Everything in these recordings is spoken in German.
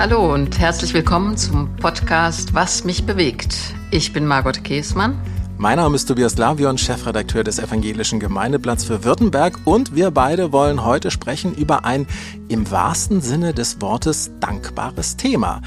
Hallo und herzlich willkommen zum Podcast Was mich bewegt. Ich bin Margot Käßmann. Mein Name ist Tobias Lavion, Chefredakteur des Evangelischen Gemeindeblatts für Württemberg und wir beide wollen heute sprechen über ein im wahrsten Sinne des Wortes dankbares Thema,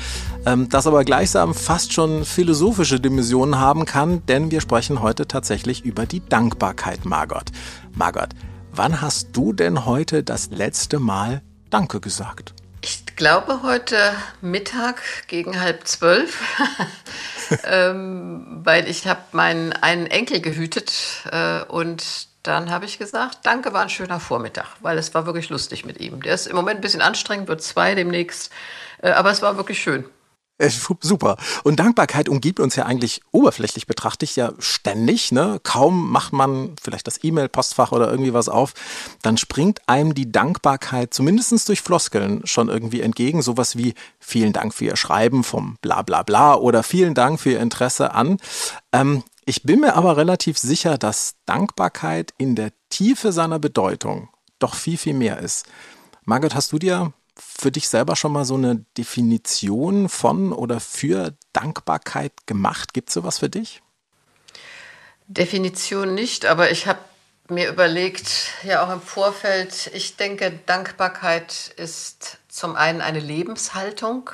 ähm, das aber gleichsam fast schon philosophische Dimensionen haben kann, denn wir sprechen heute tatsächlich über die Dankbarkeit, Margot. Margot, wann hast du denn heute das letzte Mal Danke gesagt? Ich glaube heute Mittag gegen halb zwölf, ähm, weil ich habe meinen einen Enkel gehütet äh, und dann habe ich gesagt, danke, war ein schöner Vormittag, weil es war wirklich lustig mit ihm. Der ist im Moment ein bisschen anstrengend, wird zwei demnächst, äh, aber es war wirklich schön. Äh, super. Und Dankbarkeit umgibt uns ja eigentlich oberflächlich betrachtet ja ständig. Ne? Kaum macht man vielleicht das E-Mail-Postfach oder irgendwie was auf, dann springt einem die Dankbarkeit zumindest durch Floskeln schon irgendwie entgegen. Sowas wie vielen Dank für Ihr Schreiben vom bla bla bla oder vielen Dank für Ihr Interesse an. Ähm, ich bin mir aber relativ sicher, dass Dankbarkeit in der Tiefe seiner Bedeutung doch viel, viel mehr ist. Margot, hast du dir für dich selber schon mal so eine Definition von oder für Dankbarkeit gemacht? Gibt es sowas für dich? Definition nicht, aber ich habe mir überlegt, ja auch im Vorfeld, ich denke, Dankbarkeit ist zum einen eine Lebenshaltung.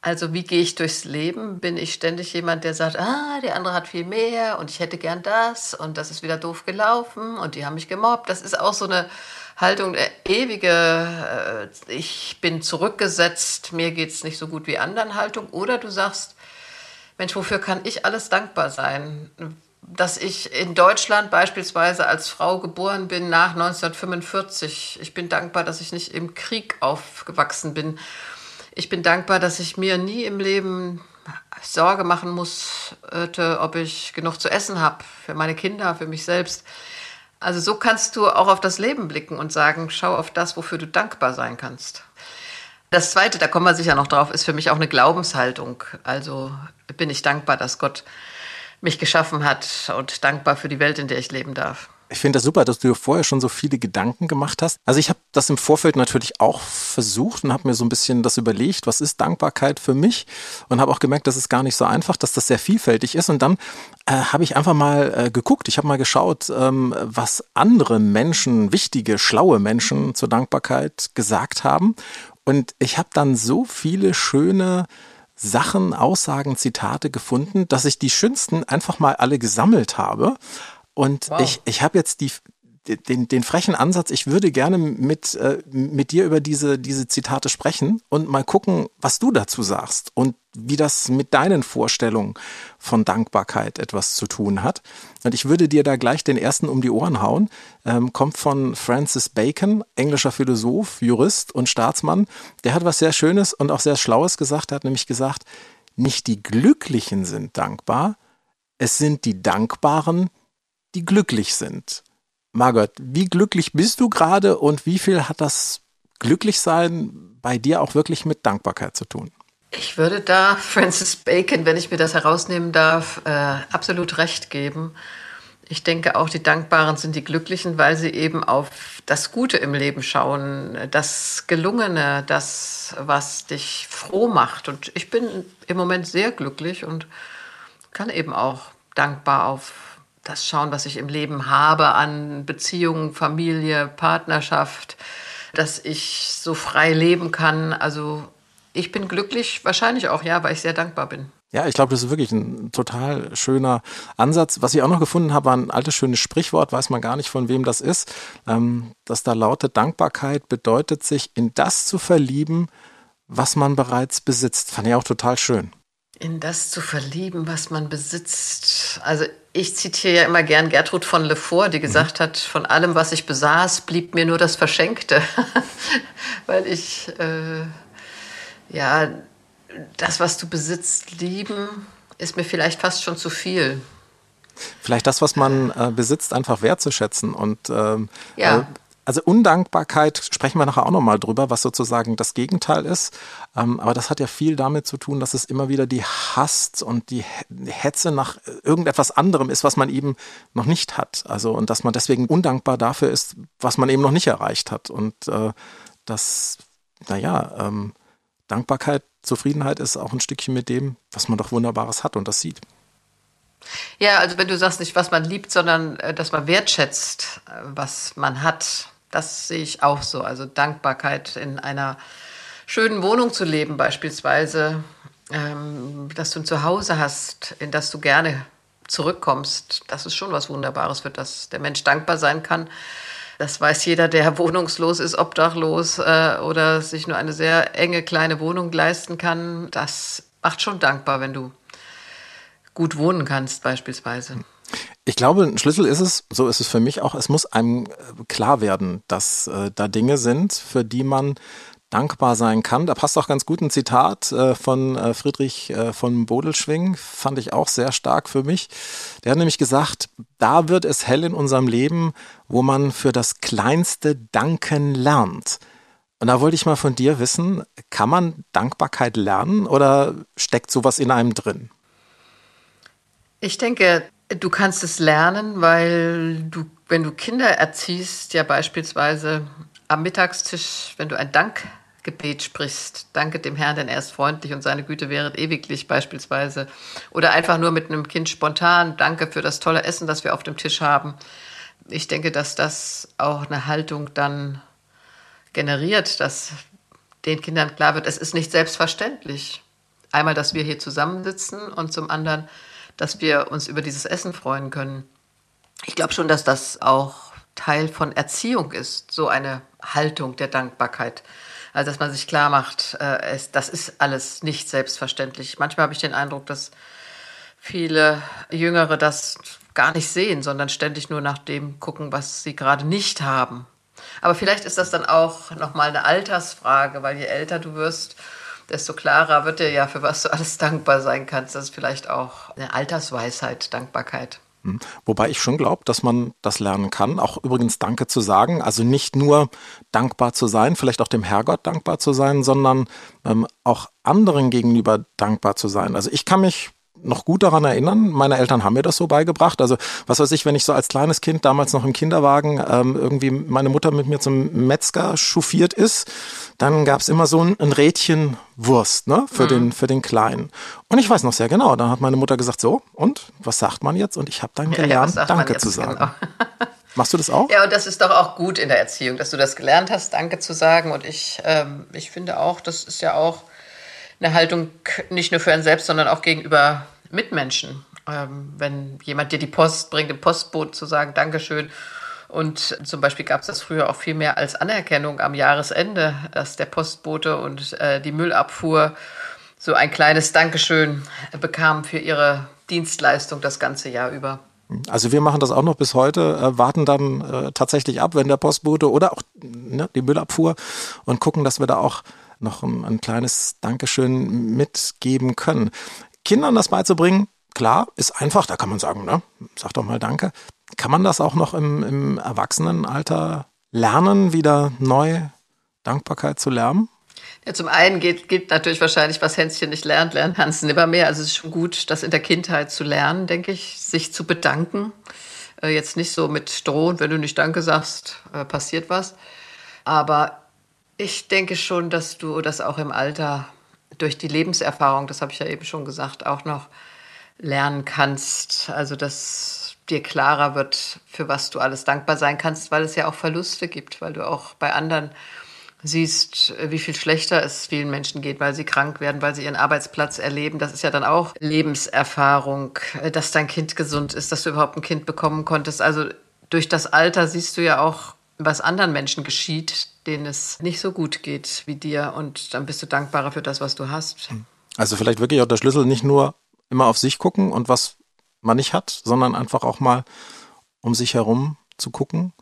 Also wie gehe ich durchs Leben? Bin ich ständig jemand, der sagt, ah, der andere hat viel mehr und ich hätte gern das und das ist wieder doof gelaufen und die haben mich gemobbt. Das ist auch so eine Haltung, der ewige, äh, ich bin zurückgesetzt, mir geht es nicht so gut wie anderen Haltung. Oder du sagst, Mensch, wofür kann ich alles dankbar sein? Dass ich in Deutschland beispielsweise als Frau geboren bin nach 1945. Ich bin dankbar, dass ich nicht im Krieg aufgewachsen bin. Ich bin dankbar, dass ich mir nie im Leben Sorge machen musste, ob ich genug zu essen habe für meine Kinder, für mich selbst. Also so kannst du auch auf das Leben blicken und sagen, schau auf das, wofür du dankbar sein kannst. Das Zweite, da kommen wir sicher noch drauf, ist für mich auch eine Glaubenshaltung. Also bin ich dankbar, dass Gott mich geschaffen hat und dankbar für die Welt, in der ich leben darf. Ich finde das super, dass du dir vorher schon so viele Gedanken gemacht hast. Also ich habe das im Vorfeld natürlich auch versucht und habe mir so ein bisschen das überlegt, was ist Dankbarkeit für mich und habe auch gemerkt, das ist gar nicht so einfach, dass das sehr vielfältig ist. Und dann äh, habe ich einfach mal äh, geguckt, ich habe mal geschaut, ähm, was andere Menschen, wichtige, schlaue Menschen zur Dankbarkeit gesagt haben. Und ich habe dann so viele schöne Sachen, Aussagen, Zitate gefunden, dass ich die schönsten einfach mal alle gesammelt habe und wow. ich, ich habe jetzt die, den, den frechen Ansatz, ich würde gerne mit, äh, mit dir über diese, diese Zitate sprechen und mal gucken, was du dazu sagst und wie das mit deinen Vorstellungen von Dankbarkeit etwas zu tun hat. Und ich würde dir da gleich den ersten um die Ohren hauen. Ähm, kommt von Francis Bacon, englischer Philosoph, Jurist und Staatsmann. Der hat was sehr Schönes und auch sehr Schlaues gesagt. Er hat nämlich gesagt, nicht die Glücklichen sind dankbar, es sind die Dankbaren, die glücklich sind. Margot, wie glücklich bist du gerade und wie viel hat das Glücklichsein bei dir auch wirklich mit Dankbarkeit zu tun? Ich würde da Francis Bacon, wenn ich mir das herausnehmen darf, äh, absolut recht geben. Ich denke auch, die Dankbaren sind die Glücklichen, weil sie eben auf das Gute im Leben schauen, das Gelungene, das, was dich froh macht. Und ich bin im Moment sehr glücklich und kann eben auch dankbar auf das schauen, was ich im Leben habe an Beziehungen, Familie, Partnerschaft, dass ich so frei leben kann. Also ich bin glücklich, wahrscheinlich auch, ja, weil ich sehr dankbar bin. Ja, ich glaube, das ist wirklich ein total schöner Ansatz. Was ich auch noch gefunden habe, war ein altes schönes Sprichwort, weiß man gar nicht, von wem das ist, ähm, das da lautet, Dankbarkeit bedeutet sich in das zu verlieben, was man bereits besitzt. Fand ich auch total schön. In das zu verlieben, was man besitzt. Also ich zitiere ja immer gern Gertrud von Lefort, die gesagt mhm. hat, von allem, was ich besaß, blieb mir nur das Verschenkte. Weil ich, äh, ja, das, was du besitzt, lieben, ist mir vielleicht fast schon zu viel. Vielleicht das, was man äh, besitzt, einfach wertzuschätzen und ähm, ja. Also Undankbarkeit sprechen wir nachher auch nochmal drüber, was sozusagen das Gegenteil ist. Ähm, aber das hat ja viel damit zu tun, dass es immer wieder die Hass und die Hetze nach irgendetwas anderem ist, was man eben noch nicht hat. Also und dass man deswegen undankbar dafür ist, was man eben noch nicht erreicht hat. Und äh, das, naja, ähm, Dankbarkeit, Zufriedenheit ist auch ein Stückchen mit dem, was man doch Wunderbares hat und das sieht. Ja, also wenn du sagst nicht, was man liebt, sondern äh, dass man wertschätzt, äh, was man hat, das sehe ich auch so. Also Dankbarkeit in einer schönen Wohnung zu leben beispielsweise, ähm, dass du ein Zuhause hast, in das du gerne zurückkommst, das ist schon was Wunderbares, für das der Mensch dankbar sein kann. Das weiß jeder, der wohnungslos ist, obdachlos äh, oder sich nur eine sehr enge kleine Wohnung leisten kann. Das macht schon dankbar, wenn du gut wohnen kannst beispielsweise. Ich glaube, ein Schlüssel ist es, so ist es für mich auch, es muss einem klar werden, dass äh, da Dinge sind, für die man dankbar sein kann. Da passt auch ganz gut ein Zitat äh, von äh, Friedrich äh, von Bodelschwing, fand ich auch sehr stark für mich. Der hat nämlich gesagt, da wird es hell in unserem Leben, wo man für das kleinste Danken lernt. Und da wollte ich mal von dir wissen, kann man Dankbarkeit lernen oder steckt sowas in einem drin? Ich denke, du kannst es lernen, weil du, wenn du Kinder erziehst, ja beispielsweise am Mittagstisch, wenn du ein Dankgebet sprichst, danke dem Herrn, denn er ist freundlich und seine Güte wäret ewiglich beispielsweise. Oder einfach nur mit einem Kind spontan, danke für das tolle Essen, das wir auf dem Tisch haben. Ich denke, dass das auch eine Haltung dann generiert, dass den Kindern klar wird, es ist nicht selbstverständlich. Einmal, dass wir hier zusammensitzen und zum anderen, dass wir uns über dieses Essen freuen können. Ich glaube schon, dass das auch Teil von Erziehung ist, so eine Haltung der Dankbarkeit. Also, dass man sich klar macht, äh, es, das ist alles nicht selbstverständlich. Manchmal habe ich den Eindruck, dass viele Jüngere das gar nicht sehen, sondern ständig nur nach dem gucken, was sie gerade nicht haben. Aber vielleicht ist das dann auch nochmal eine Altersfrage, weil je älter du wirst, desto klarer wird dir ja, für was du alles dankbar sein kannst. Das ist vielleicht auch eine Altersweisheit, Dankbarkeit. Hm. Wobei ich schon glaube, dass man das lernen kann, auch übrigens Danke zu sagen. Also nicht nur dankbar zu sein, vielleicht auch dem Herrgott dankbar zu sein, sondern ähm, auch anderen gegenüber dankbar zu sein. Also ich kann mich noch gut daran erinnern. Meine Eltern haben mir das so beigebracht. Also was weiß ich, wenn ich so als kleines Kind damals noch im Kinderwagen ähm, irgendwie meine Mutter mit mir zum Metzger chauffiert ist, dann gab es immer so ein, ein Rädchen Wurst ne, für, mhm. den, für den Kleinen. Und ich weiß noch sehr genau, dann hat meine Mutter gesagt, so, und was sagt man jetzt? Und ich habe dann gelernt, ja, Danke zu sagen. Genau. Machst du das auch? Ja, und das ist doch auch gut in der Erziehung, dass du das gelernt hast, Danke zu sagen. Und ich, ähm, ich finde auch, das ist ja auch eine Haltung nicht nur für einen selbst, sondern auch gegenüber Mitmenschen. Ähm, wenn jemand dir die Post bringt, im Postboot zu sagen, Dankeschön. Und zum Beispiel gab es das früher auch viel mehr als Anerkennung am Jahresende, dass der Postbote und äh, die Müllabfuhr so ein kleines Dankeschön bekamen für ihre Dienstleistung das ganze Jahr über. Also wir machen das auch noch bis heute, äh, warten dann äh, tatsächlich ab, wenn der Postbote oder auch ne, die Müllabfuhr und gucken, dass wir da auch noch ein, ein kleines Dankeschön mitgeben können. Kindern das beizubringen, klar, ist einfach, da kann man sagen, ne, sag doch mal Danke. Kann man das auch noch im, im Erwachsenenalter lernen, wieder neu Dankbarkeit zu lernen? Ja, zum einen geht, gilt natürlich wahrscheinlich, was Hänschen nicht lernt, lernt Hansen immer mehr. Also es ist schon gut, das in der Kindheit zu lernen, denke ich, sich zu bedanken. Äh, jetzt nicht so mit drohen, wenn du nicht Danke sagst, äh, passiert was. Aber ich denke schon, dass du das auch im Alter durch die Lebenserfahrung, das habe ich ja eben schon gesagt, auch noch lernen kannst. Also dass dir klarer wird, für was du alles dankbar sein kannst, weil es ja auch Verluste gibt, weil du auch bei anderen siehst, wie viel schlechter es vielen Menschen geht, weil sie krank werden, weil sie ihren Arbeitsplatz erleben. Das ist ja dann auch Lebenserfahrung, dass dein Kind gesund ist, dass du überhaupt ein Kind bekommen konntest. Also durch das Alter siehst du ja auch, was anderen Menschen geschieht, denen es nicht so gut geht wie dir. Und dann bist du dankbarer für das, was du hast. Also vielleicht wirklich auch der Schlüssel nicht nur immer auf sich gucken und was man nicht hat, sondern einfach auch mal um sich herum zu gucken,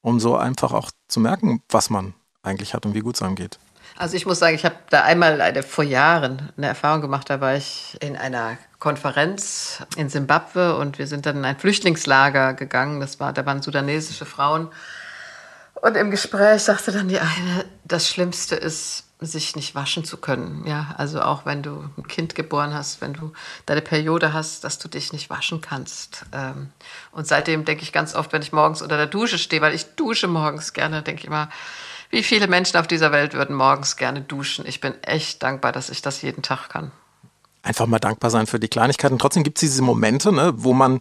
um so einfach auch zu merken, was man eigentlich hat und wie gut es einem geht. Also ich muss sagen, ich habe da einmal eine, vor Jahren eine Erfahrung gemacht, da war ich in einer Konferenz in Simbabwe und wir sind dann in ein Flüchtlingslager gegangen. Das war, da waren sudanesische Frauen und im Gespräch sagte dann die eine, das Schlimmste ist, sich nicht waschen zu können. Ja, also auch wenn du ein Kind geboren hast, wenn du deine Periode hast, dass du dich nicht waschen kannst. Ähm, und seitdem denke ich ganz oft, wenn ich morgens unter der Dusche stehe, weil ich dusche morgens gerne, denke ich immer, Wie viele Menschen auf dieser Welt würden morgens gerne duschen? Ich bin echt dankbar, dass ich das jeden Tag kann. Einfach mal dankbar sein für die Kleinigkeiten. Trotzdem gibt es diese Momente, ne, wo man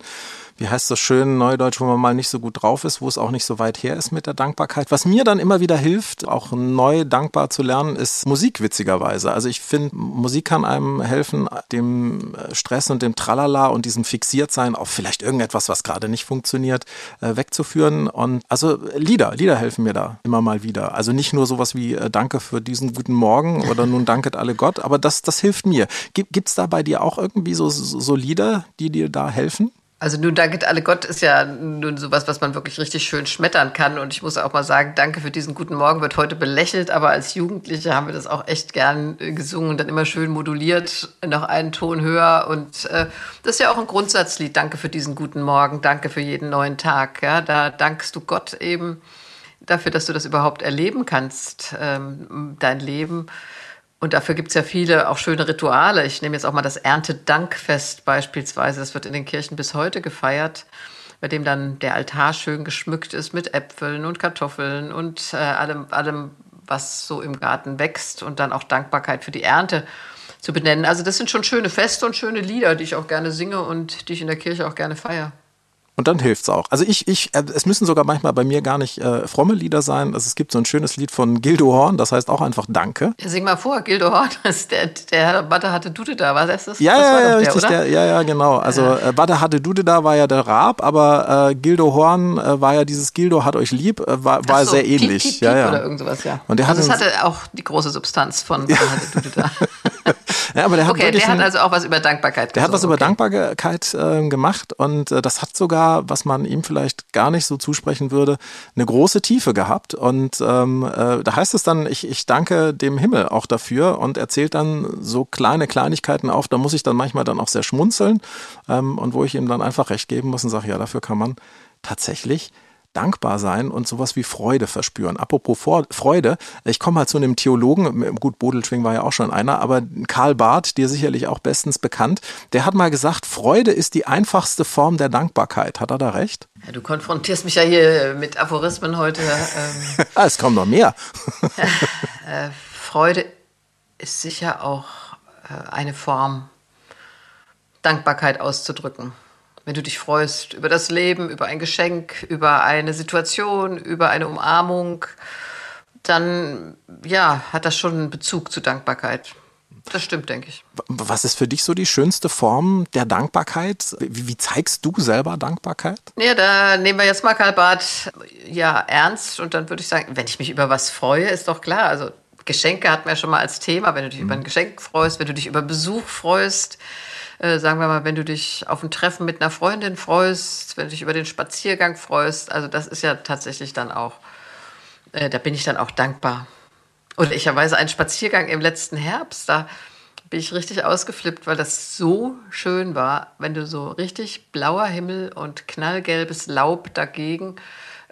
wie heißt das schön, Neudeutsch, wo man mal nicht so gut drauf ist, wo es auch nicht so weit her ist mit der Dankbarkeit. Was mir dann immer wieder hilft, auch neu dankbar zu lernen, ist Musik witzigerweise. Also ich finde, Musik kann einem helfen, dem äh, Stress und dem Tralala und diesem Fixiertsein auf vielleicht irgendetwas, was gerade nicht funktioniert, äh, wegzuführen. Und also Lieder, Lieder helfen mir da immer mal wieder. Also nicht nur sowas wie äh, Danke für diesen guten Morgen oder nun danket alle Gott, aber das, das hilft mir. Gibt es da bei dir auch irgendwie so, so Lieder, die dir da helfen? Also nun danket alle Gott ist ja nun sowas, was man wirklich richtig schön schmettern kann. Und ich muss auch mal sagen, danke für diesen guten Morgen wird heute belächelt, aber als Jugendliche haben wir das auch echt gern äh, gesungen und dann immer schön moduliert, noch einen Ton höher. Und äh, das ist ja auch ein Grundsatzlied. Danke für diesen guten Morgen, danke für jeden neuen Tag. Ja, da dankst du Gott eben dafür, dass du das überhaupt erleben kannst, ähm, dein Leben. Und dafür gibt es ja viele auch schöne Rituale. Ich nehme jetzt auch mal das Erntedankfest beispielsweise. Das wird in den Kirchen bis heute gefeiert, bei dem dann der Altar schön geschmückt ist mit Äpfeln und Kartoffeln und äh, allem, allem, was so im Garten wächst und dann auch Dankbarkeit für die Ernte zu benennen. Also das sind schon schöne Feste und schöne Lieder, die ich auch gerne singe und die ich in der Kirche auch gerne feiere. Und dann hilft's auch. Also ich, ich, äh, es müssen sogar manchmal bei mir gar nicht äh, fromme Lieder sein. Also es gibt so ein schönes Lied von Gildo Horn, das heißt auch einfach Danke. Ja, sing mal vor, Gildo Horn, ist der, der Herr Batte hatte Dude da, war das das? Ja, das ja, ja, richtig, der, ja, ja, genau. Also. Äh, Batte hatte Dude da war ja der Rab, aber äh, Gildo Horn äh, war ja dieses Gildo hat euch lieb, äh, war, war so, sehr ähnlich. Piep, piep, ja, ja. Oder irgend sowas, ja. Und der also hatte, es hatte auch die große Substanz von Batte hatte Dude da. Ja, aber der hat okay, der hat also auch was über Dankbarkeit Der hat was okay. über Dankbarkeit äh, gemacht und äh, das hat sogar, was man ihm vielleicht gar nicht so zusprechen würde, eine große Tiefe gehabt. Und ähm, äh, da heißt es dann, ich, ich danke dem Himmel auch dafür und erzählt dann so kleine Kleinigkeiten auf. Da muss ich dann manchmal dann auch sehr schmunzeln ähm, und wo ich ihm dann einfach recht geben muss und sage, ja, dafür kann man tatsächlich dankbar sein und sowas wie Freude verspüren. Apropos Freude, ich komme mal zu einem Theologen, gut, Bodelschwing war ja auch schon einer, aber Karl Barth, dir sicherlich auch bestens bekannt, der hat mal gesagt, Freude ist die einfachste Form der Dankbarkeit. Hat er da recht? Ja, du konfrontierst mich ja hier mit Aphorismen heute. Ähm, ah, es kommt noch mehr. äh, Freude ist sicher auch äh, eine Form, Dankbarkeit auszudrücken wenn du dich freust über das Leben, über ein Geschenk, über eine Situation, über eine Umarmung, dann ja, hat das schon einen Bezug zu Dankbarkeit. Das stimmt, denke ich. Was ist für dich so die schönste Form der Dankbarkeit? Wie, wie zeigst du selber Dankbarkeit? Ja, da nehmen wir jetzt mal Karl Barth ja ernst und dann würde ich sagen, wenn ich mich über was freue, ist doch klar. Also Geschenke hatten wir schon mal als Thema, wenn du dich mhm. über ein Geschenk freust, wenn du dich über Besuch freust, äh, sagen wir mal, wenn du dich auf ein Treffen mit einer Freundin freust, wenn du dich über den Spaziergang freust, also das ist ja tatsächlich dann auch, äh, da bin ich dann auch dankbar. Oder ich erweise einen Spaziergang im letzten Herbst, da bin ich richtig ausgeflippt, weil das so schön war, wenn du so richtig blauer Himmel und knallgelbes Laub dagegen.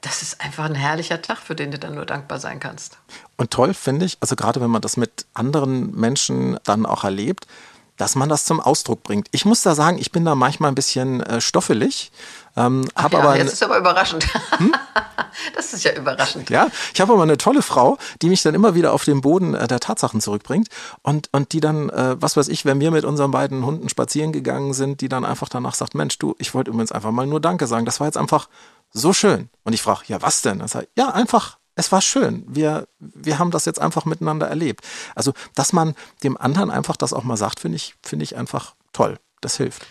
Das ist einfach ein herrlicher Tag, für den du dann nur dankbar sein kannst. Und toll finde ich, also gerade wenn man das mit anderen Menschen dann auch erlebt, dass man das zum Ausdruck bringt. Ich muss da sagen, ich bin da manchmal ein bisschen äh, stoffelig. Ähm, Ach ja, aber jetzt ist aber überraschend. Hm? Das ist ja überraschend. Ja, ich habe aber eine tolle Frau, die mich dann immer wieder auf den Boden äh, der Tatsachen zurückbringt und, und die dann, äh, was weiß ich, wenn wir mit unseren beiden Hunden spazieren gegangen sind, die dann einfach danach sagt, Mensch, du, ich wollte übrigens einfach mal nur Danke sagen. Das war jetzt einfach so schön. Und ich frage, ja, was denn? Das heißt, ja, einfach es war schön. Wir, wir haben das jetzt einfach miteinander erlebt. Also, dass man dem anderen einfach das auch mal sagt, finde ich, finde ich einfach toll. Das hilft.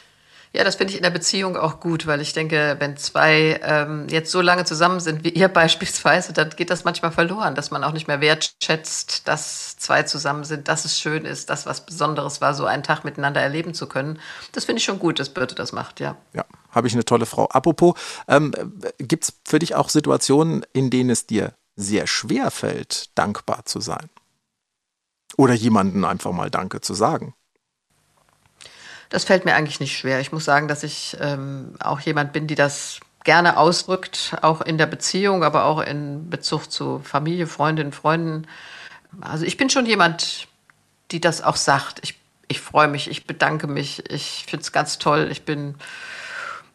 Ja, das finde ich in der Beziehung auch gut, weil ich denke, wenn zwei ähm, jetzt so lange zusammen sind wie ihr beispielsweise, dann geht das manchmal verloren, dass man auch nicht mehr wertschätzt, dass zwei zusammen sind, dass es schön ist, dass was Besonderes war, so einen Tag miteinander erleben zu können. Das finde ich schon gut, dass Birte das macht, ja. Ja, habe ich eine tolle Frau. Apropos, ähm, gibt es für dich auch Situationen, in denen es dir sehr schwer fällt, dankbar zu sein. Oder jemanden einfach mal Danke zu sagen. Das fällt mir eigentlich nicht schwer. Ich muss sagen, dass ich ähm, auch jemand bin, die das gerne ausdrückt, auch in der Beziehung, aber auch in Bezug zu Familie, Freundinnen, Freunden. Also ich bin schon jemand, die das auch sagt. Ich, ich freue mich, ich bedanke mich, ich finde es ganz toll, ich bin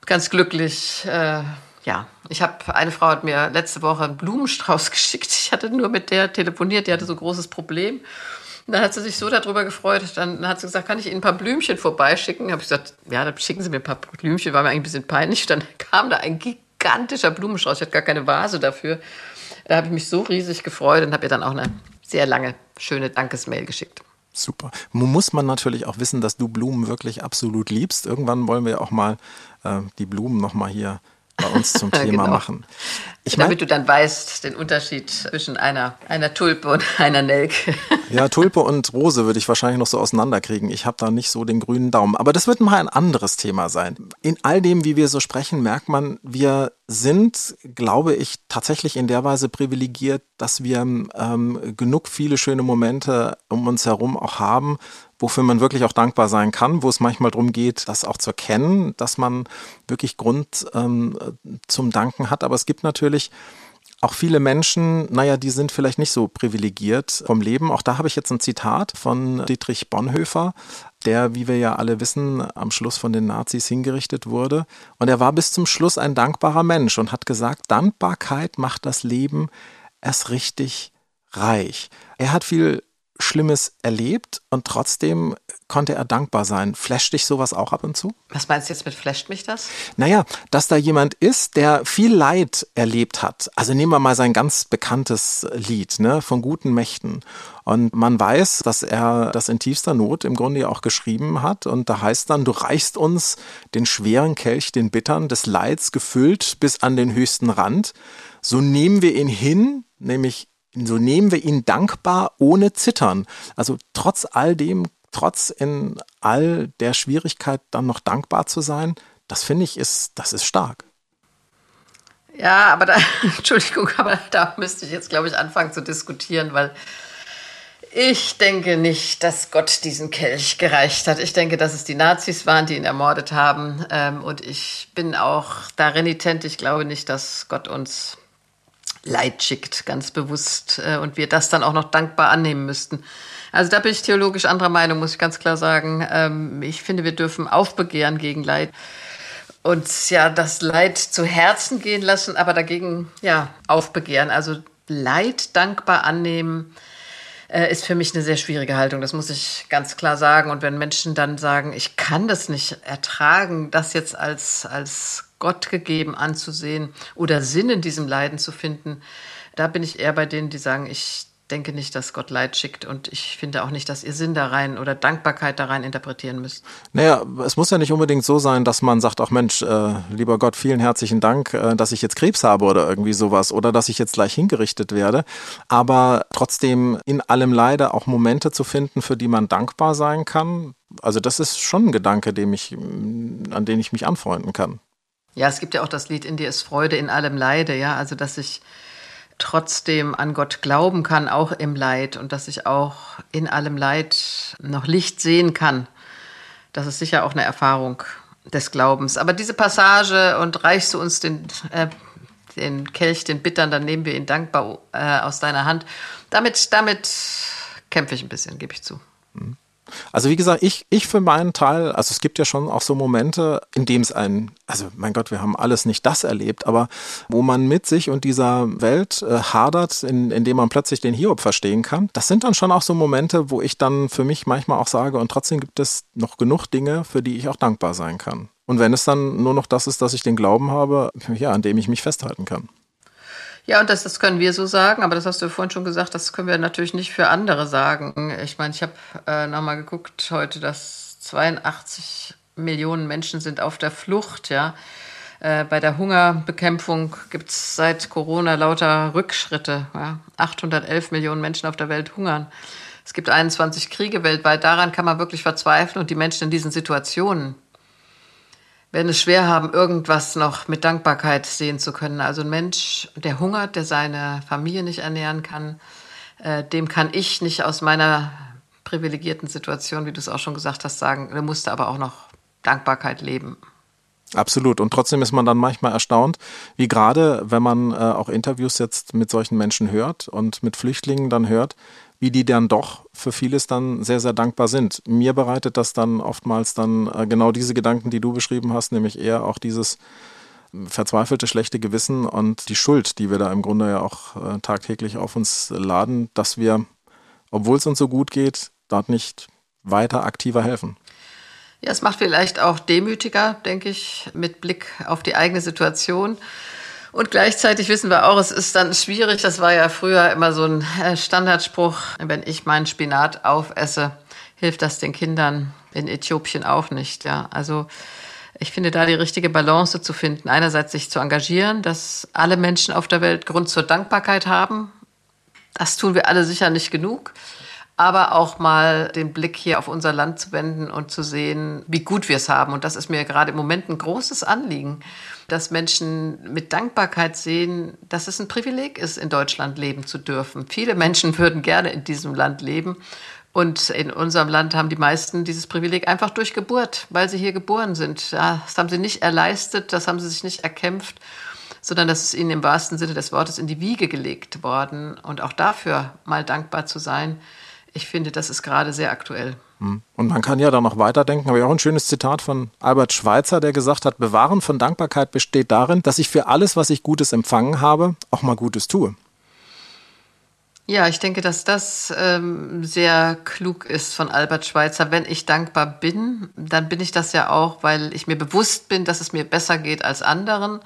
ganz glücklich. Äh, ja, ich habe, eine Frau hat mir letzte Woche einen Blumenstrauß geschickt. Ich hatte nur mit der telefoniert, die hatte so ein großes Problem. Und dann hat sie sich so darüber gefreut. Dann hat sie gesagt, kann ich Ihnen ein paar Blümchen vorbeischicken? Habe ich gesagt, ja, dann schicken Sie mir ein paar Blümchen. War mir eigentlich ein bisschen peinlich. Dann kam da ein gigantischer Blumenstrauß. Ich hatte gar keine Vase dafür. Da habe ich mich so riesig gefreut und habe ihr dann auch eine sehr lange, schöne Dankesmail geschickt. Super. Muss man natürlich auch wissen, dass du Blumen wirklich absolut liebst. Irgendwann wollen wir auch mal äh, die Blumen nochmal hier bei uns zum Thema genau. machen. Ich Damit mein, du dann weißt, den Unterschied zwischen einer, einer Tulpe und einer Nelke. Ja, Tulpe und Rose würde ich wahrscheinlich noch so auseinanderkriegen. Ich habe da nicht so den grünen Daumen. Aber das wird mal ein anderes Thema sein. In all dem, wie wir so sprechen, merkt man, wir sind, glaube ich, tatsächlich in der Weise privilegiert, dass wir ähm, genug viele schöne Momente um uns herum auch haben, wofür man wirklich auch dankbar sein kann, wo es manchmal darum geht, das auch zu erkennen, dass man wirklich Grund ähm, zum Danken hat. Aber es gibt natürlich auch viele Menschen, naja, die sind vielleicht nicht so privilegiert vom Leben. Auch da habe ich jetzt ein Zitat von Dietrich Bonhoeffer, der, wie wir ja alle wissen, am Schluss von den Nazis hingerichtet wurde. Und er war bis zum Schluss ein dankbarer Mensch und hat gesagt, Dankbarkeit macht das Leben erst richtig reich. Er hat viel Schlimmes erlebt und trotzdem konnte er dankbar sein. Flasht dich sowas auch ab und zu? Was meinst du jetzt mit flasht mich das? Naja, dass da jemand ist, der viel Leid erlebt hat. Also nehmen wir mal sein ganz bekanntes Lied, ne, von guten Mächten. Und man weiß, dass er das in tiefster Not im Grunde ja auch geschrieben hat. Und da heißt dann, du reichst uns den schweren Kelch, den bittern, des Leids gefüllt bis an den höchsten Rand. So nehmen wir ihn hin, nämlich so nehmen wir ihn dankbar ohne Zittern. Also trotz all dem, trotz in all der Schwierigkeit dann noch dankbar zu sein, das finde ich ist, das ist stark. Ja, aber da, Entschuldigung, aber da müsste ich jetzt, glaube ich, anfangen zu diskutieren, weil ich denke nicht, dass Gott diesen Kelch gereicht hat. Ich denke, dass es die Nazis waren, die ihn ermordet haben. Ähm, und ich bin auch da renitent. Ich glaube nicht, dass Gott uns Leid schickt, ganz bewusst, äh, und wir das dann auch noch dankbar annehmen müssten. Also da bin ich theologisch anderer Meinung, muss ich ganz klar sagen. Ähm, ich finde, wir dürfen aufbegehren gegen Leid und ja das Leid zu Herzen gehen lassen, aber dagegen ja aufbegehren. Also Leid dankbar annehmen äh, ist für mich eine sehr schwierige Haltung. Das muss ich ganz klar sagen. Und wenn Menschen dann sagen, ich kann das nicht ertragen, das jetzt als als Gott gegeben anzusehen oder Sinn in diesem Leiden zu finden. Da bin ich eher bei denen, die sagen, ich denke nicht, dass Gott Leid schickt und ich finde auch nicht, dass ihr Sinn da rein oder Dankbarkeit da rein interpretieren müsst. Naja, es muss ja nicht unbedingt so sein, dass man sagt, ach Mensch, äh, lieber Gott, vielen herzlichen Dank, äh, dass ich jetzt Krebs habe oder irgendwie sowas oder dass ich jetzt gleich hingerichtet werde. Aber trotzdem in allem Leide auch Momente zu finden, für die man dankbar sein kann. Also das ist schon ein Gedanke, dem ich, an den ich mich anfreunden kann. Ja, es gibt ja auch das Lied In dir ist Freude in allem Leide, ja, also dass ich trotzdem an Gott glauben kann, auch im Leid und dass ich auch in allem Leid noch Licht sehen kann. Das ist sicher auch eine Erfahrung des Glaubens. Aber diese Passage und reichst du uns den, äh, den Kelch, den Bittern, dann nehmen wir ihn dankbar äh, aus deiner Hand. Damit, damit kämpfe ich ein bisschen, gebe ich zu. Mhm. Also wie gesagt, ich, ich für meinen Teil, also es gibt ja schon auch so Momente, in dem es ein, also mein Gott, wir haben alles nicht das erlebt, aber wo man mit sich und dieser Welt äh, hadert, in, in dem man plötzlich den Hiob verstehen kann. Das sind dann schon auch so Momente, wo ich dann für mich manchmal auch sage, und trotzdem gibt es noch genug Dinge, für die ich auch dankbar sein kann. Und wenn es dann nur noch das ist, dass ich den Glauben habe, ja, an dem ich mich festhalten kann. Ja, und das, das können wir so sagen, aber das hast du vorhin schon gesagt, das können wir natürlich nicht für andere sagen. Ich meine, ich habe äh, nochmal geguckt heute, dass 82 Millionen Menschen sind auf der Flucht, ja. Äh, bei der Hungerbekämpfung gibt es seit Corona lauter Rückschritte. Ja. 811 Millionen Menschen auf der Welt hungern. Es gibt 21 Kriege weltweit. Daran kann man wirklich verzweifeln. Und die Menschen in diesen Situationen, werden es schwer haben, irgendwas noch mit Dankbarkeit sehen zu können. Also ein Mensch, der hungert, der seine Familie nicht ernähren kann, äh, dem kann ich nicht aus meiner privilegierten Situation, wie du es auch schon gesagt hast, sagen, der musste aber auch noch Dankbarkeit leben. Absolut. Und trotzdem ist man dann manchmal erstaunt, wie gerade, wenn man äh, auch Interviews jetzt mit solchen Menschen hört und mit Flüchtlingen dann hört, wie die dann doch für vieles dann sehr, sehr dankbar sind. Mir bereitet das dann oftmals dann äh, genau diese Gedanken, die du beschrieben hast, nämlich eher auch dieses, verzweifelte schlechte Gewissen und die Schuld, die wir da im Grunde ja auch äh, tagtäglich auf uns laden, dass wir, obwohl es uns so gut geht, dort nicht weiter aktiver helfen. Ja, es macht vielleicht auch demütiger, denke ich, mit Blick auf die eigene Situation. Und gleichzeitig wissen wir auch, es ist dann schwierig, das war ja früher immer so ein äh, Standardspruch, wenn ich meinen Spinat aufesse, hilft das den Kindern in Äthiopien auch nicht. Ja, also ich finde da die richtige Balance zu finden. Einerseits sich zu engagieren, dass alle Menschen auf der Welt Grund zur Dankbarkeit haben. Das tun wir alle sicher nicht genug aber auch mal den Blick hier auf unser Land zu wenden und zu sehen, wie gut wir es haben. Und das ist mir gerade im Moment ein großes Anliegen, dass Menschen mit Dankbarkeit sehen, dass es ein Privileg ist, in Deutschland leben zu dürfen. Viele Menschen würden gerne in diesem Land leben. Und in unserem Land haben die meisten dieses Privileg einfach durch Geburt, weil sie hier geboren sind. Das haben sie nicht erleistet, das haben sie sich nicht erkämpft, sondern das ist ihnen im wahrsten Sinne des Wortes in die Wiege gelegt worden. Und auch dafür mal dankbar zu sein, ich finde, das ist gerade sehr aktuell. Hm. Und man kann ja da noch weiterdenken, aber ja auch ein schönes Zitat von Albert Schweitzer, der gesagt hat, Bewahren von Dankbarkeit besteht darin, dass ich für alles, was ich Gutes empfangen habe, auch mal Gutes tue. Ja, ich denke, dass das ähm, sehr klug ist von Albert Schweitzer. Wenn ich dankbar bin, dann bin ich das ja auch, weil ich mir bewusst bin, dass es mir besser geht als anderen.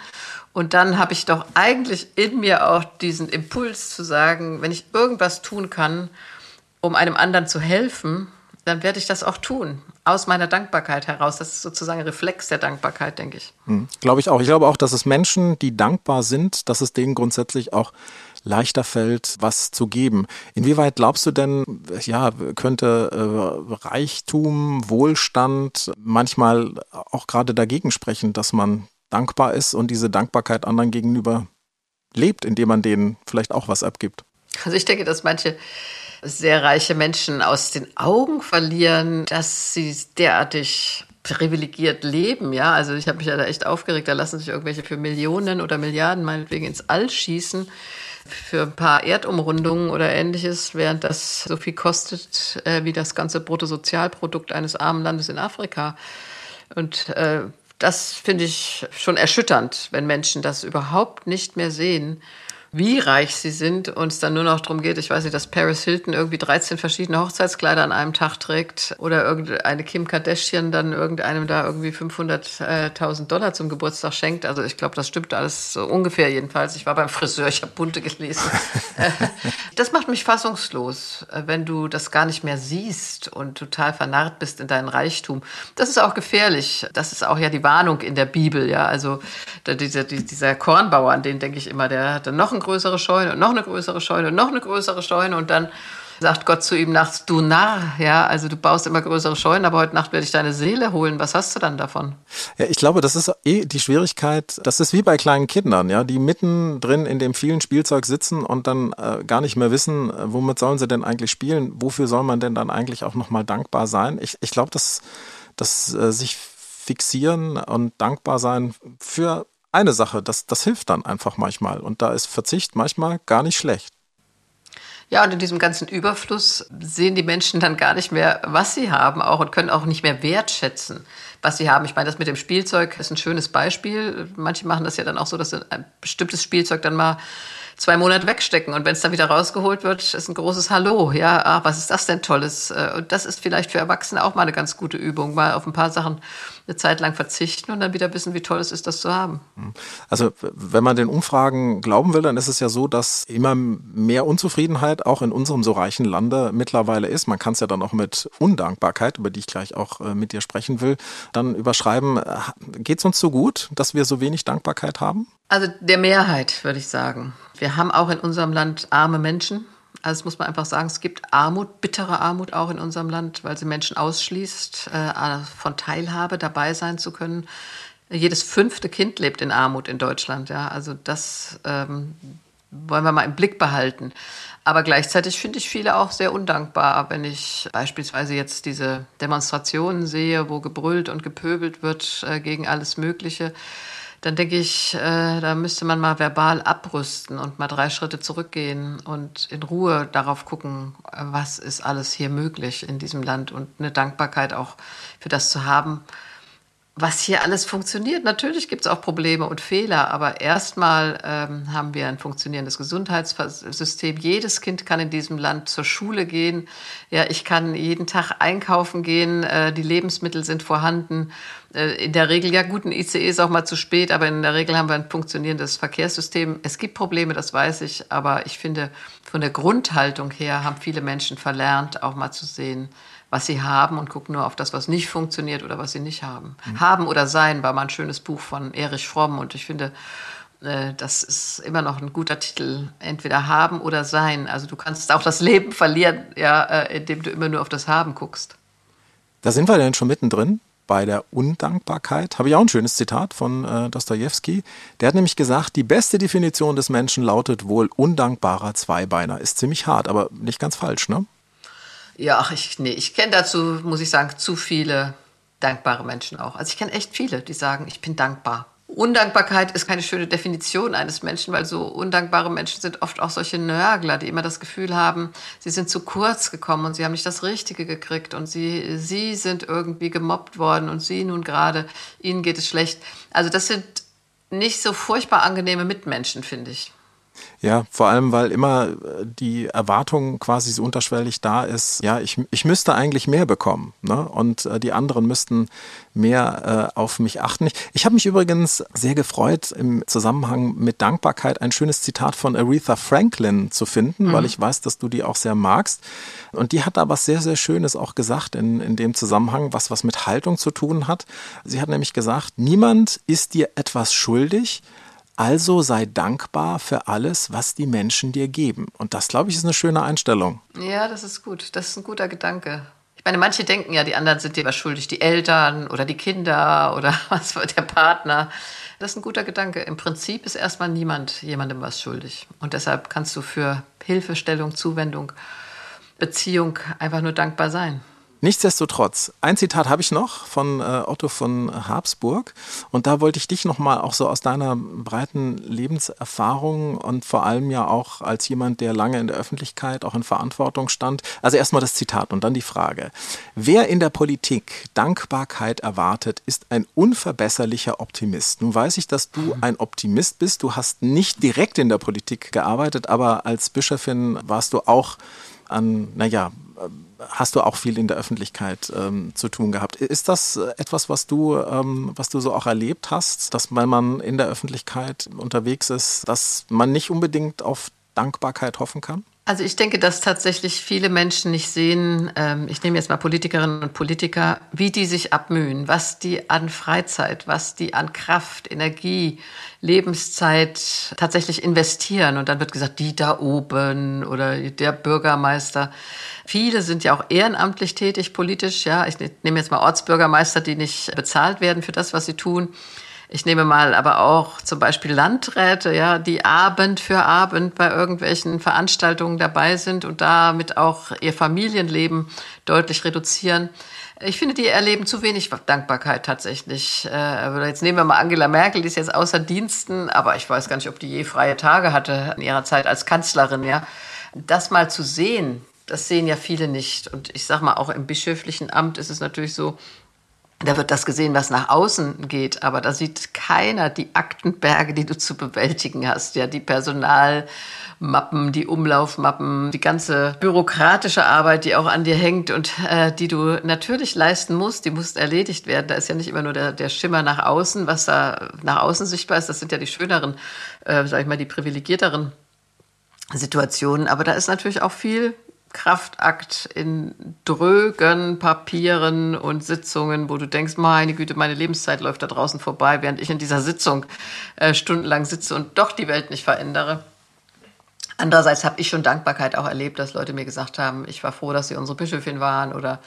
Und dann habe ich doch eigentlich in mir auch diesen Impuls zu sagen, wenn ich irgendwas tun kann, um einem anderen zu helfen, dann werde ich das auch tun. Aus meiner Dankbarkeit heraus. Das ist sozusagen ein Reflex der Dankbarkeit, denke ich. Hm, glaube ich auch. Ich glaube auch, dass es Menschen, die dankbar sind, dass es denen grundsätzlich auch leichter fällt, was zu geben. Inwieweit glaubst du denn, ja, könnte äh, Reichtum, Wohlstand manchmal auch gerade dagegen sprechen, dass man dankbar ist und diese Dankbarkeit anderen gegenüber lebt, indem man denen vielleicht auch was abgibt? Also ich denke, dass manche sehr reiche Menschen aus den Augen verlieren, dass sie derartig privilegiert leben, ja. Also ich habe mich ja da echt aufgeregt, da lassen sich irgendwelche für Millionen oder Milliarden meinetwegen ins All schießen für ein paar Erdumrundungen oder ähnliches, während das so viel kostet äh, wie das ganze Bruttosozialprodukt eines armen Landes in Afrika. Und äh, das finde ich schon erschütternd, wenn Menschen das überhaupt nicht mehr sehen wie reich sie sind und es dann nur noch darum geht, ich weiß nicht, dass Paris Hilton irgendwie 13 verschiedene Hochzeitskleider an einem Tag trägt oder irgendeine Kim Kardashian dann irgendeinem da irgendwie 500.000 Dollar zum Geburtstag schenkt. Also ich glaube, das stimmt alles so ungefähr jedenfalls. Ich war beim Friseur, ich habe bunte gelesen. das macht mich fassungslos, wenn du das gar nicht mehr siehst und total vernarrt bist in deinen Reichtum. Das ist auch gefährlich. Das ist auch ja die Warnung in der Bibel. Ja, also dieser, dieser Kornbauer, an den denke ich immer, der hatte noch ein größere Scheune und noch eine größere Scheune und noch eine größere Scheune und dann sagt Gott zu ihm nachts, du Narr, ja, also du baust immer größere Scheunen, aber heute Nacht werde ich deine Seele holen. Was hast du dann davon? Ja, ich glaube, das ist eh die Schwierigkeit, das ist wie bei kleinen Kindern, ja, die mittendrin in dem vielen Spielzeug sitzen und dann äh, gar nicht mehr wissen, äh, womit sollen sie denn eigentlich spielen, wofür soll man denn dann eigentlich auch nochmal dankbar sein? Ich, ich glaube, dass, dass äh, sich fixieren und dankbar sein für eine Sache, das, das hilft dann einfach manchmal. Und da ist Verzicht manchmal gar nicht schlecht. Ja, und in diesem ganzen Überfluss sehen die Menschen dann gar nicht mehr, was sie haben auch und können auch nicht mehr wertschätzen, was sie haben. Ich meine, das mit dem Spielzeug ist ein schönes Beispiel. Manche machen das ja dann auch so, dass ein bestimmtes Spielzeug dann mal zwei Monate wegstecken. Und wenn es dann wieder rausgeholt wird, ist ein großes Hallo. Ja, ach, was ist das denn Tolles? Äh, und das ist vielleicht für Erwachsene auch mal eine ganz gute Übung, mal auf ein paar Sachen eine Zeit lang verzichten und dann wieder wissen, wie toll es ist, das zu haben. Also wenn man den Umfragen glauben will, dann ist es ja so, dass immer mehr Unzufriedenheit auch in unserem so reichen Lande mittlerweile ist. Man kann es ja dann auch mit Undankbarkeit, über die ich gleich auch äh, mit dir sprechen will, dann überschreiben. Äh, Geht es uns so gut, dass wir so wenig Dankbarkeit haben? Also der Mehrheit, würde ich sagen. Wir haben auch in unserem Land arme Menschen. Also das muss man einfach sagen, es gibt Armut, bittere Armut auch in unserem Land, weil sie Menschen ausschließt, äh, von Teilhabe dabei sein zu können. Jedes fünfte Kind lebt in Armut in Deutschland. Ja, also das ähm, wollen wir mal im Blick behalten. Aber gleichzeitig finde ich viele auch sehr undankbar, wenn ich beispielsweise jetzt diese Demonstrationen sehe, wo gebrüllt und gepöbelt wird äh, gegen alles Mögliche dann denke ich, äh, da müsste man mal verbal abrüsten und mal drei Schritte zurückgehen und in Ruhe darauf gucken, was ist alles hier möglich in diesem Land und eine Dankbarkeit auch für das zu haben, was hier alles funktioniert. Natürlich gibt es auch Probleme und Fehler, aber erstmal ähm, haben wir ein funktionierendes Gesundheitssystem. Jedes Kind kann in diesem Land zur Schule gehen. Ja, ich kann jeden Tag einkaufen gehen. Äh, die Lebensmittel sind vorhanden. Äh, in der Regel, ja gut, ein ICE ist auch mal zu spät, aber in der Regel haben wir ein funktionierendes Verkehrssystem. Es gibt Probleme, das weiß ich, aber ich finde, von der Grundhaltung her haben viele Menschen verlernt, auch mal zu sehen, was sie haben und gucken nur auf das, was nicht funktioniert oder was sie nicht haben. Mhm. Haben oder sein war mal ein schönes Buch von Erich Fromm und ich finde, äh, das ist immer noch ein guter Titel. Entweder haben oder sein. Also du kannst auch das Leben verlieren, ja, äh, indem du immer nur auf das Haben guckst. Da sind wir denn schon mittendrin bei der Undankbarkeit. Habe ich auch ein schönes Zitat von äh, Dostoevsky. Der hat nämlich gesagt, die beste Definition des Menschen lautet wohl undankbarer Zweibeiner. Ist ziemlich hart, aber nicht ganz falsch, ne? Ja, ach, ich, nee, ich kenne dazu, muss ich sagen, zu viele dankbare Menschen auch. Also ich kenne echt viele, die sagen, ich bin dankbar. Undankbarkeit ist keine schöne Definition eines Menschen, weil so undankbare Menschen sind oft auch solche Nörgler, die immer das Gefühl haben, sie sind zu kurz gekommen und sie haben nicht das Richtige gekriegt und sie, sie sind irgendwie gemobbt worden und sie nun gerade, ihnen geht es schlecht. Also das sind nicht so furchtbar angenehme Mitmenschen, finde ich. Ja, vor allem, weil immer äh, die Erwartung quasi so unterschwellig da ist, ja, ich, ich müsste eigentlich mehr bekommen ne? und äh, die anderen müssten mehr äh, auf mich achten. Ich, ich habe mich übrigens sehr gefreut, im Zusammenhang mit Dankbarkeit ein schönes Zitat von Aretha Franklin zu finden, mhm. weil ich weiß, dass du die auch sehr magst. Und die hat da was sehr, sehr Schönes auch gesagt in, in dem Zusammenhang, was was mit Haltung zu tun hat. Sie hat nämlich gesagt, niemand ist dir etwas schuldig, also sei dankbar für alles, was die Menschen dir geben. Und das, glaube ich, ist eine schöne Einstellung. Ja, das ist gut. Das ist ein guter Gedanke. Ich meine, manche denken ja, die anderen sind dir was schuldig, die Eltern oder die Kinder oder was der Partner. Das ist ein guter Gedanke. Im Prinzip ist erstmal niemand jemandem was schuldig. Und deshalb kannst du für Hilfestellung, Zuwendung, Beziehung einfach nur dankbar sein. Nichtsdestotrotz, ein Zitat habe ich noch von äh, Otto von Habsburg und da wollte ich dich nochmal auch so aus deiner breiten Lebenserfahrung und vor allem ja auch als jemand, der lange in der Öffentlichkeit auch in Verantwortung stand. Also erstmal das Zitat und dann die Frage. Wer in der Politik Dankbarkeit erwartet, ist ein unverbesserlicher Optimist. Nun weiß ich, dass du ein Optimist bist. Du hast nicht direkt in der Politik gearbeitet, aber als Bischöfin warst du auch an, naja, hast du auch viel in der Öffentlichkeit ähm, zu tun gehabt. Ist das etwas, was du, ähm, was du so auch erlebt hast, dass wenn man in der Öffentlichkeit unterwegs ist, dass man nicht unbedingt auf Dankbarkeit hoffen kann? Also ich denke, dass tatsächlich viele Menschen nicht sehen, ähm, ich nehme jetzt mal Politikerinnen und Politiker, wie die sich abmühen, was die an Freizeit, was die an Kraft, Energie, Lebenszeit tatsächlich investieren. Und dann wird gesagt, die da oben oder der Bürgermeister. Viele sind ja auch ehrenamtlich tätig, politisch. Ja, ich nehme jetzt mal Ortsbürgermeister, die nicht bezahlt werden für das, was sie tun. Ich nehme mal aber auch zum Beispiel Landräte, ja, die Abend für Abend bei irgendwelchen Veranstaltungen dabei sind und damit auch ihr Familienleben deutlich reduzieren. Ich finde, die erleben zu wenig Dankbarkeit tatsächlich. Äh, jetzt nehmen wir mal Angela Merkel, die ist jetzt außer Diensten, aber ich weiß gar nicht, ob die je freie Tage hatte in ihrer Zeit als Kanzlerin. Ja, das mal zu sehen, das sehen ja viele nicht. Und ich sage mal, auch im bischöflichen Amt ist es natürlich so, da wird das gesehen, was nach außen geht, aber da sieht keiner die Aktenberge, die du zu bewältigen hast, ja, die Personalmappen, die Umlaufmappen, die ganze bürokratische Arbeit, die auch an dir hängt und äh, die du natürlich leisten musst, die muss erledigt werden. Da ist ja nicht immer nur der, der Schimmer nach außen, was da nach außen sichtbar ist, das sind ja die schöneren, äh, sag ich mal, die privilegierteren Situationen, aber da ist natürlich auch viel Kraftakt in drögen Papieren und Sitzungen, wo du denkst, meine Güte, meine Lebenszeit läuft da draußen vorbei, während ich in dieser Sitzung äh, stundenlang sitze und doch die Welt nicht verändere. Andererseits habe ich schon Dankbarkeit auch erlebt, dass Leute mir gesagt haben, ich war froh, dass sie unsere Bischöfin waren oder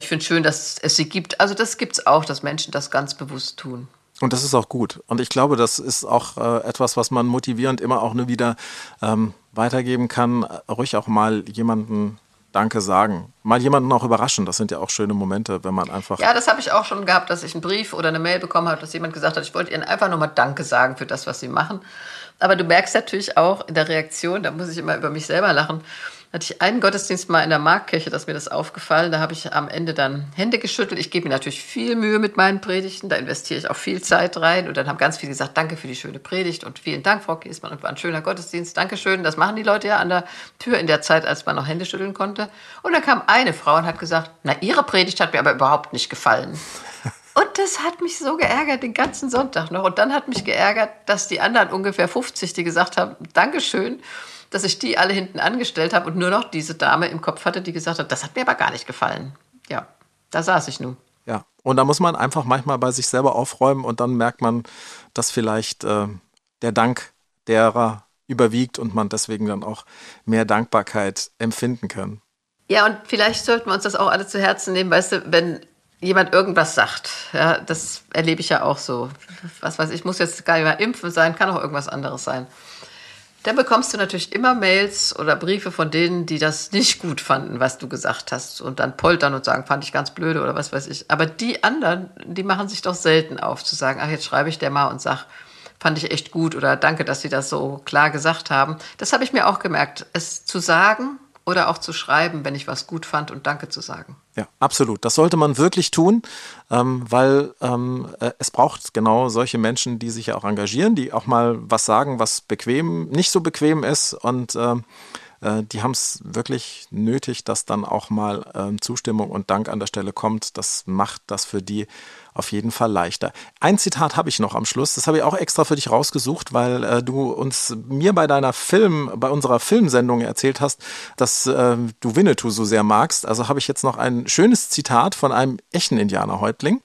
ich finde schön, dass es sie gibt. Also das gibt es auch, dass Menschen das ganz bewusst tun. Und das ist auch gut. Und ich glaube, das ist auch äh, etwas, was man motivierend immer auch nur wieder ähm, weitergeben kann. Ruhig auch mal jemanden Danke sagen. Mal jemanden auch überraschen. Das sind ja auch schöne Momente, wenn man einfach. Ja, das habe ich auch schon gehabt, dass ich einen Brief oder eine Mail bekommen habe, dass jemand gesagt hat, ich wollte Ihnen einfach nur mal Danke sagen für das, was Sie machen. Aber du merkst natürlich auch in der Reaktion, da muss ich immer über mich selber lachen, hatte ich einen Gottesdienst mal in der Marktkirche, dass mir das aufgefallen. Da habe ich am Ende dann Hände geschüttelt. Ich gebe mir natürlich viel Mühe mit meinen Predigten. Da investiere ich auch viel Zeit rein. Und dann haben ganz viele gesagt, danke für die schöne Predigt und vielen Dank, Frau Kiesmann. Und war ein schöner Gottesdienst. Dankeschön. Das machen die Leute ja an der Tür in der Zeit, als man noch Hände schütteln konnte. Und dann kam eine Frau und hat gesagt, na, Ihre Predigt hat mir aber überhaupt nicht gefallen. Und das hat mich so geärgert, den ganzen Sonntag noch. Und dann hat mich geärgert, dass die anderen ungefähr 50, die gesagt haben, Dankeschön, dass ich die alle hinten angestellt habe und nur noch diese Dame im Kopf hatte, die gesagt hat, das hat mir aber gar nicht gefallen. Ja, da saß ich nun. Ja, und da muss man einfach manchmal bei sich selber aufräumen und dann merkt man, dass vielleicht äh, der Dank derer überwiegt und man deswegen dann auch mehr Dankbarkeit empfinden kann. Ja, und vielleicht sollten wir uns das auch alle zu Herzen nehmen, weißt du, wenn jemand irgendwas sagt, ja, das erlebe ich ja auch so. Was weiß ich, muss jetzt gar nicht mehr impfen sein, kann auch irgendwas anderes sein dann bekommst du natürlich immer Mails oder Briefe von denen, die das nicht gut fanden, was du gesagt hast und dann poltern und sagen, fand ich ganz blöde oder was weiß ich. Aber die anderen, die machen sich doch selten auf, zu sagen, ach, jetzt schreibe ich der mal und sag, fand ich echt gut oder danke, dass sie das so klar gesagt haben. Das habe ich mir auch gemerkt, es zu sagen oder auch zu schreiben, wenn ich was gut fand und Danke zu sagen. Ja, absolut. Das sollte man wirklich tun, ähm, weil ähm, äh, es braucht genau solche Menschen, die sich ja auch engagieren, die auch mal was sagen, was bequem, nicht so bequem ist und ähm, äh, die haben es wirklich nötig, dass dann auch mal äh, Zustimmung und Dank an der Stelle kommt. Das macht das für die auf jeden Fall leichter. Ein Zitat habe ich noch am Schluss, das habe ich auch extra für dich rausgesucht, weil äh, du uns mir bei deiner Film, bei unserer Filmsendung erzählt hast, dass äh, du Winnetou so sehr magst. Also habe ich jetzt noch ein schönes Zitat von einem echten Indianerhäuptling.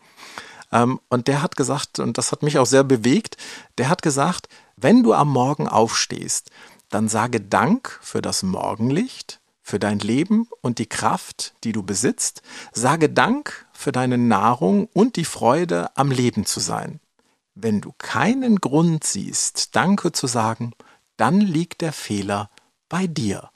Ähm, und der hat gesagt, und das hat mich auch sehr bewegt, der hat gesagt, wenn du am Morgen aufstehst, dann sage Dank für das Morgenlicht, für dein Leben und die Kraft, die du besitzt. Sage Dank für deine Nahrung und die Freude, am Leben zu sein. Wenn du keinen Grund siehst, Danke zu sagen, dann liegt der Fehler bei dir.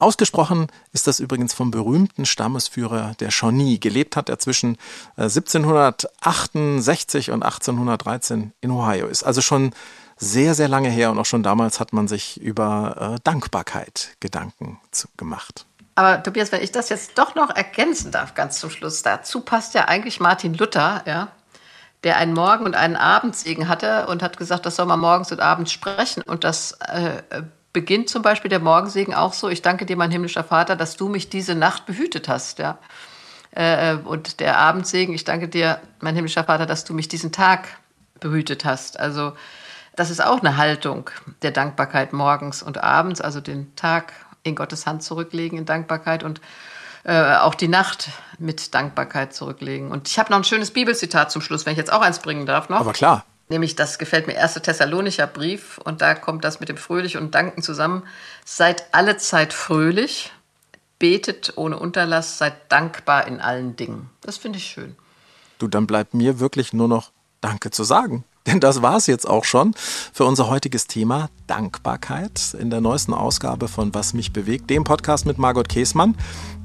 Ausgesprochen ist das übrigens vom berühmten Stammesführer der Shawnee. Gelebt hat er zwischen 1768 äh, und 1813 in Ohio. Ist also schon sehr, sehr lange her und auch schon damals hat man sich über äh, Dankbarkeit Gedanken zu, gemacht. Aber Tobias, wenn ich das jetzt doch noch ergänzen darf, ganz zum Schluss, dazu passt ja eigentlich Martin Luther, ja, der einen Morgen- und einen Abendsegen hatte und hat gesagt, das soll man morgens und abends sprechen. Und das äh, beginnt zum Beispiel der Morgensegen auch so, ich danke dir, mein himmlischer Vater, dass du mich diese Nacht behütet hast, ja. Äh, und der Abendsegen, ich danke dir, mein himmlischer Vater, dass du mich diesen Tag behütet hast. Also das ist auch eine Haltung der Dankbarkeit morgens und abends, also den Tag in Gottes Hand zurücklegen in Dankbarkeit und äh, auch die Nacht mit Dankbarkeit zurücklegen. Und ich habe noch ein schönes Bibelzitat zum Schluss, wenn ich jetzt auch eins bringen darf noch. Aber klar. Nämlich, das gefällt mir, 1. Thessalonicher Brief und da kommt das mit dem Fröhlich und Danken zusammen. Seid alle Zeit fröhlich, betet ohne Unterlass, seid dankbar in allen Dingen. Das finde ich schön. Du, dann bleibt mir wirklich nur noch Danke zu sagen. Denn das war es jetzt auch schon für unser heutiges Thema Dankbarkeit in der neuesten Ausgabe von Was mich bewegt, dem Podcast mit Margot Käßmann.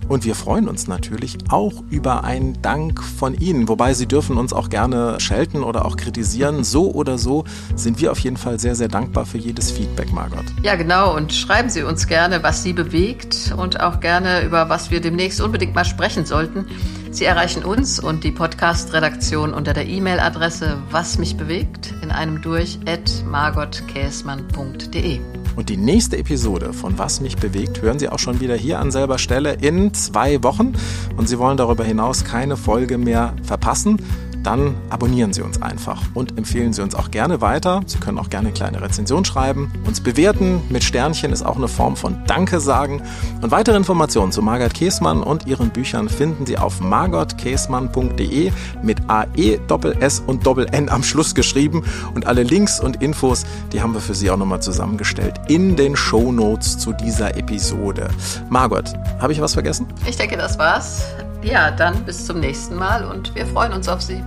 Und wir freuen uns natürlich auch über einen Dank von Ihnen. Wobei Sie dürfen uns auch gerne schelten oder auch kritisieren. So oder so sind wir auf jeden Fall sehr, sehr dankbar für jedes Feedback, Margot. Ja, genau. Und schreiben Sie uns gerne, was Sie bewegt und auch gerne über was wir demnächst unbedingt mal sprechen sollten. Sie erreichen uns und die Podcast-Redaktion unter der E-Mail-Adresse was mich bewegt in einem durch at margotkäsmann.de. Und die nächste Episode von Was mich bewegt hören Sie auch schon wieder hier an selber Stelle in zwei Wochen. Und Sie wollen darüber hinaus keine Folge mehr verpassen dann abonnieren Sie uns einfach und empfehlen Sie uns auch gerne weiter. Sie können auch gerne eine kleine Rezension schreiben, uns bewerten. Mit Sternchen ist auch eine Form von Danke sagen. Und weitere Informationen zu Margot Käßmann und ihren Büchern finden Sie auf margotkäßmann.de mit AE, Doppel S und Doppel N am Schluss geschrieben. Und alle Links und Infos, die haben wir für Sie auch nochmal zusammengestellt in den Show Notes zu dieser Episode. Margot, habe ich was vergessen? Ich denke, das war's. Ja, dann bis zum nächsten Mal und wir freuen uns auf Sie.